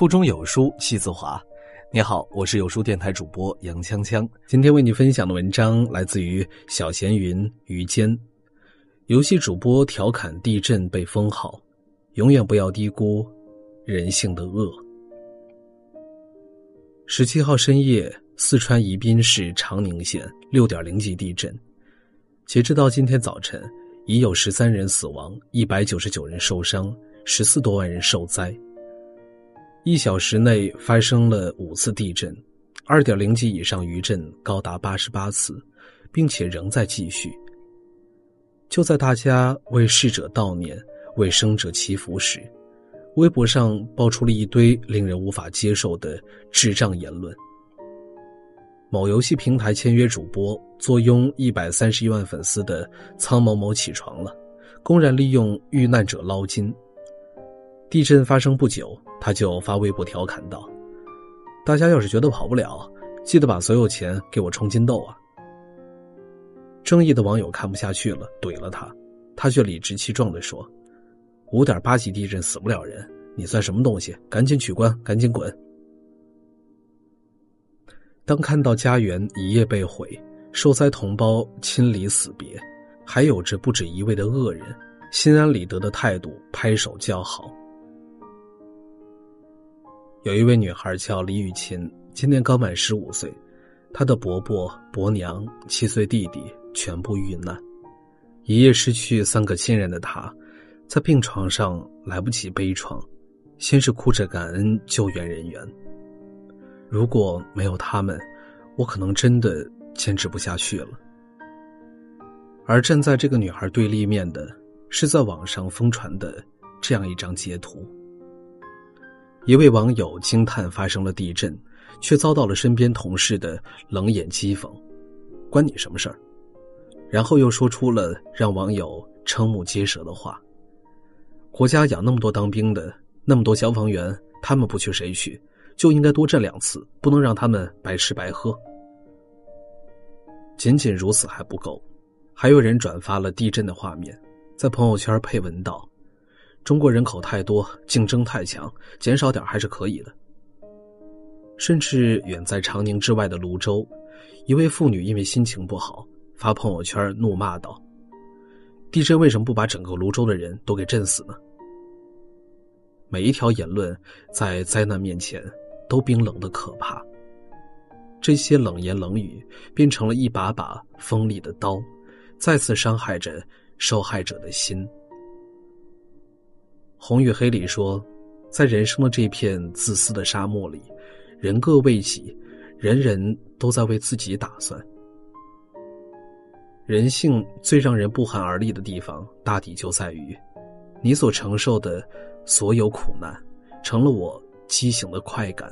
腹中有书气自华。你好，我是有书电台主播杨锵锵。今天为你分享的文章来自于小闲云于坚。游戏主播调侃地震被封号，永远不要低估人性的恶。十七号深夜，四川宜宾市长宁县六点零级地震，截止到今天早晨，已有十三人死亡，一百九十九人受伤，十四多万人受灾。一小时内发生了五次地震，二点零级以上余震高达八十八次，并且仍在继续。就在大家为逝者悼念、为生者祈福时，微博上爆出了一堆令人无法接受的智障言论。某游戏平台签约主播坐拥一百三十一万粉丝的苍某某起床了，公然利用遇难者捞金。地震发生不久，他就发微博调侃道：“大家要是觉得跑不了，记得把所有钱给我充金豆啊！”正义的网友看不下去了，怼了他，他却理直气壮的说。五点八级地震死不了人，你算什么东西？赶紧取关，赶紧滚！当看到家园一夜被毁，受灾同胞亲离死别，还有着不止一位的恶人心安理得的态度，拍手叫好。有一位女孩叫李雨琴，今年刚满十五岁，她的伯伯、伯娘、七岁弟弟全部遇难，一夜失去三个亲人的她。在病床上来不及悲怆，先是哭着感恩救援人员。如果没有他们，我可能真的坚持不下去了。而站在这个女孩对立面的，是在网上疯传的这样一张截图。一位网友惊叹发生了地震，却遭到了身边同事的冷眼讥讽：“关你什么事儿？”然后又说出了让网友瞠目结舌的话。国家养那么多当兵的，那么多消防员，他们不去谁去？就应该多震两次，不能让他们白吃白喝。仅仅如此还不够，还有人转发了地震的画面，在朋友圈配文道：“中国人口太多，竞争太强，减少点还是可以的。”甚至远在长宁之外的泸州，一位妇女因为心情不好发朋友圈怒骂道。地震为什么不把整个泸州的人都给震死呢？每一条言论在灾难面前都冰冷的可怕。这些冷言冷语变成了一把把锋利的刀，再次伤害着受害者的心。红与黑里说，在人生的这片自私的沙漠里，人各为己，人人都在为自己打算。人性最让人不寒而栗的地方，大抵就在于，你所承受的所有苦难，成了我畸形的快感。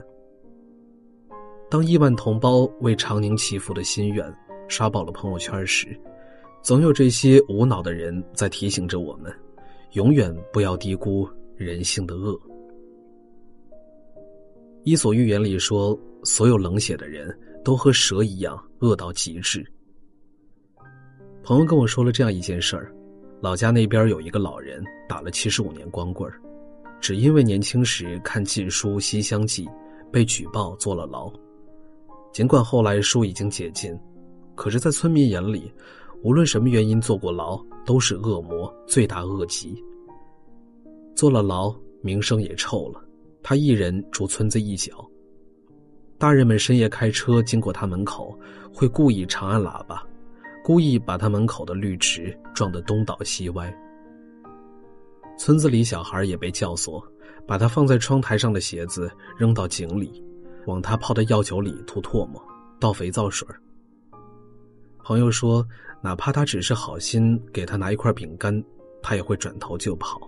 当亿万同胞为长宁祈福的心愿刷爆了朋友圈时，总有这些无脑的人在提醒着我们：永远不要低估人性的恶。《伊索寓言》里说，所有冷血的人都和蛇一样恶到极致。朋友跟我说了这样一件事儿：老家那边有一个老人打了七十五年光棍，只因为年轻时看禁书《西厢记》，被举报坐了牢。尽管后来书已经解禁，可是，在村民眼里，无论什么原因坐过牢，都是恶魔，罪大恶极。坐了牢，名声也臭了。他一人住村子一角，大人们深夜开车经过他门口，会故意长按喇叭。故意把他门口的绿植撞得东倒西歪。村子里小孩也被教唆，把他放在窗台上的鞋子扔到井里，往他泡的药酒里吐唾沫，倒肥皂水。朋友说，哪怕他只是好心给他拿一块饼干，他也会转头就跑。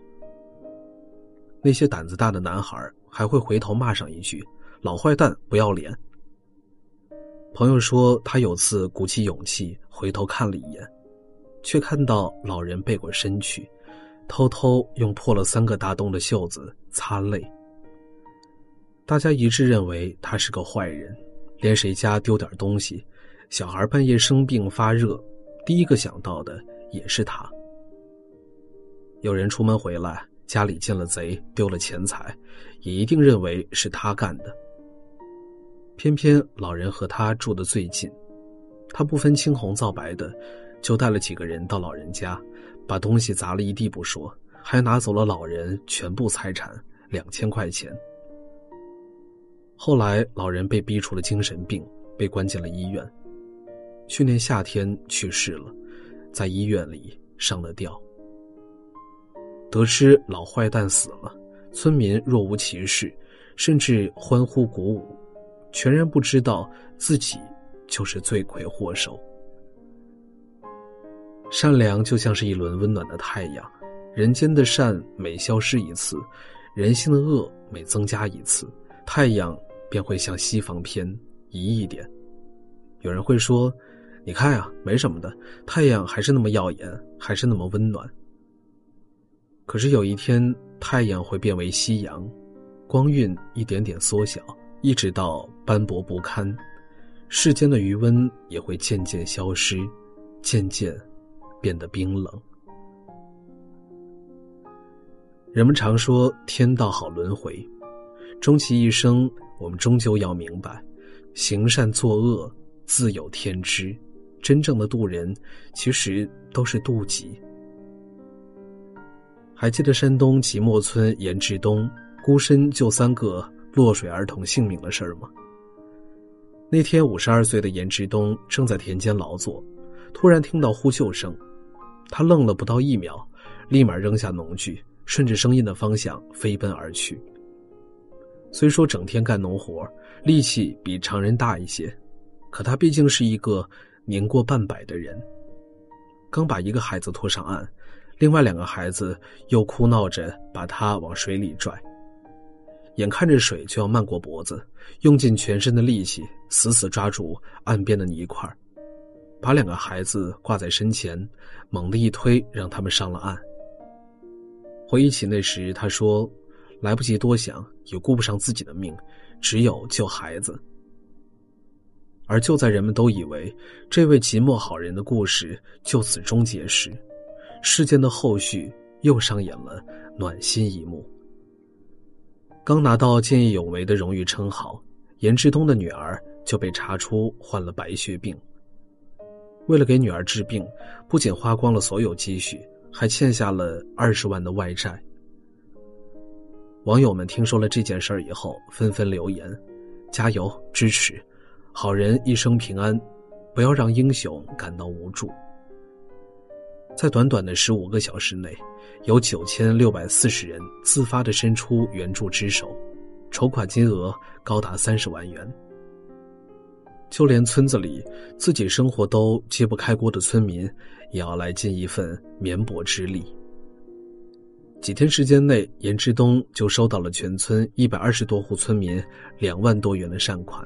那些胆子大的男孩还会回头骂上一句：“老坏蛋，不要脸。”朋友说，他有次鼓起勇气回头看了一眼，却看到老人背过身去，偷偷用破了三个大洞的袖子擦泪。大家一致认为他是个坏人，连谁家丢点东西，小孩半夜生病发热，第一个想到的也是他。有人出门回来，家里进了贼，丢了钱财，也一定认为是他干的。偏偏老人和他住的最近，他不分青红皂白的，就带了几个人到老人家，把东西砸了一地不说，还拿走了老人全部财产两千块钱。后来老人被逼出了精神病，被关进了医院。去年夏天去世了，在医院里上了吊。得知老坏蛋死了，村民若无其事，甚至欢呼鼓舞，全然不知道自己就是罪魁祸首。善良就像是一轮温暖的太阳，人间的善每消失一次，人性的恶每增加一次，太阳便会向西方偏移一点。有人会说。你看呀，没什么的，太阳还是那么耀眼，还是那么温暖。可是有一天，太阳会变为夕阳，光晕一点点缩小，一直到斑驳不堪，世间的余温也会渐渐消失，渐渐变得冰冷。人们常说天道好轮回，终其一生，我们终究要明白，行善作恶自有天知。真正的渡人，其实都是渡己。还记得山东即墨村严志东孤身救三个落水儿童性命的事儿吗？那天，五十二岁的严志东正在田间劳作，突然听到呼救声，他愣了不到一秒，立马扔下农具，顺着声音的方向飞奔而去。虽说整天干农活，力气比常人大一些，可他毕竟是一个。年过半百的人，刚把一个孩子拖上岸，另外两个孩子又哭闹着把他往水里拽。眼看着水就要漫过脖子，用尽全身的力气，死死抓住岸边的泥块，把两个孩子挂在身前，猛地一推，让他们上了岸。回忆起那时，他说：“来不及多想，也顾不上自己的命，只有救孩子。”而就在人们都以为这位寂寞好人的故事就此终结时，事件的后续又上演了暖心一幕。刚拿到见义勇为的荣誉称号，严志东的女儿就被查出患了白血病。为了给女儿治病，不仅花光了所有积蓄，还欠下了二十万的外债。网友们听说了这件事儿以后，纷纷留言：“加油，支持。”好人一生平安，不要让英雄感到无助。在短短的十五个小时内，有九千六百四十人自发的伸出援助之手，筹款金额高达三十万元。就连村子里自己生活都揭不开锅的村民，也要来尽一份绵薄之力。几天时间内，严志东就收到了全村一百二十多户村民两万多元的善款。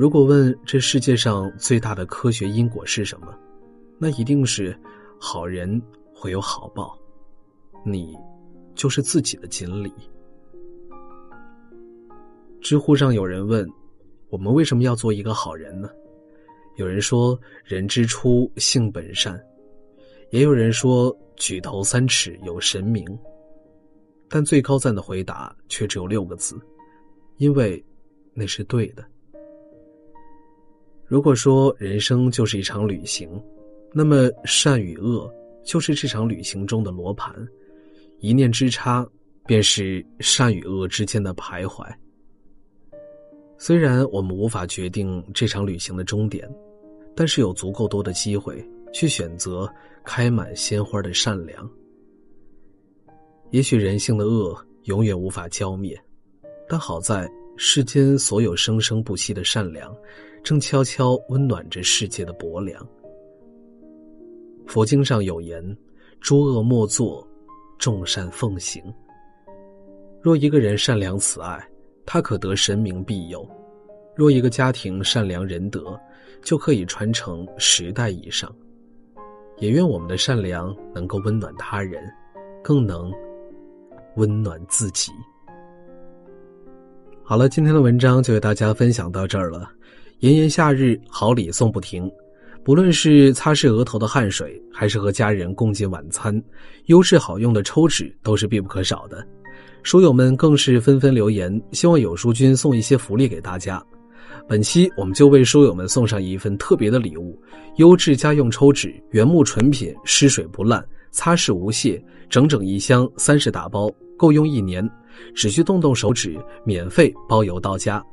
如果问这世界上最大的科学因果是什么，那一定是好人会有好报，你就是自己的锦鲤。知乎上有人问：我们为什么要做一个好人呢？有人说人之初性本善，也有人说举头三尺有神明，但最高赞的回答却只有六个字：因为那是对的。如果说人生就是一场旅行，那么善与恶就是这场旅行中的罗盘，一念之差，便是善与恶之间的徘徊。虽然我们无法决定这场旅行的终点，但是有足够多的机会去选择开满鲜花的善良。也许人性的恶永远无法浇灭，但好在世间所有生生不息的善良。正悄悄温暖着世界的薄凉。佛经上有言：“诸恶莫作，众善奉行。”若一个人善良慈爱，他可得神明庇佑；若一个家庭善良仁德，就可以传承十代以上。也愿我们的善良能够温暖他人，更能温暖自己。好了，今天的文章就为大家分享到这儿了。炎炎夏日，好礼送不停。不论是擦拭额头的汗水，还是和家人共进晚餐，优质好用的抽纸都是必不可少的。书友们更是纷纷留言，希望有书君送一些福利给大家。本期我们就为书友们送上一份特别的礼物：优质家用抽纸，原木纯品，湿水不烂，擦拭无屑，整整一箱三十大包，够用一年，只需动动手指，免费包邮到家。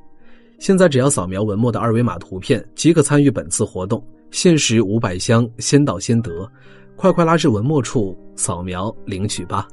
现在只要扫描文末的二维码图片，即可参与本次活动，限时五百箱，先到先得，快快拉至文末处扫描领取吧。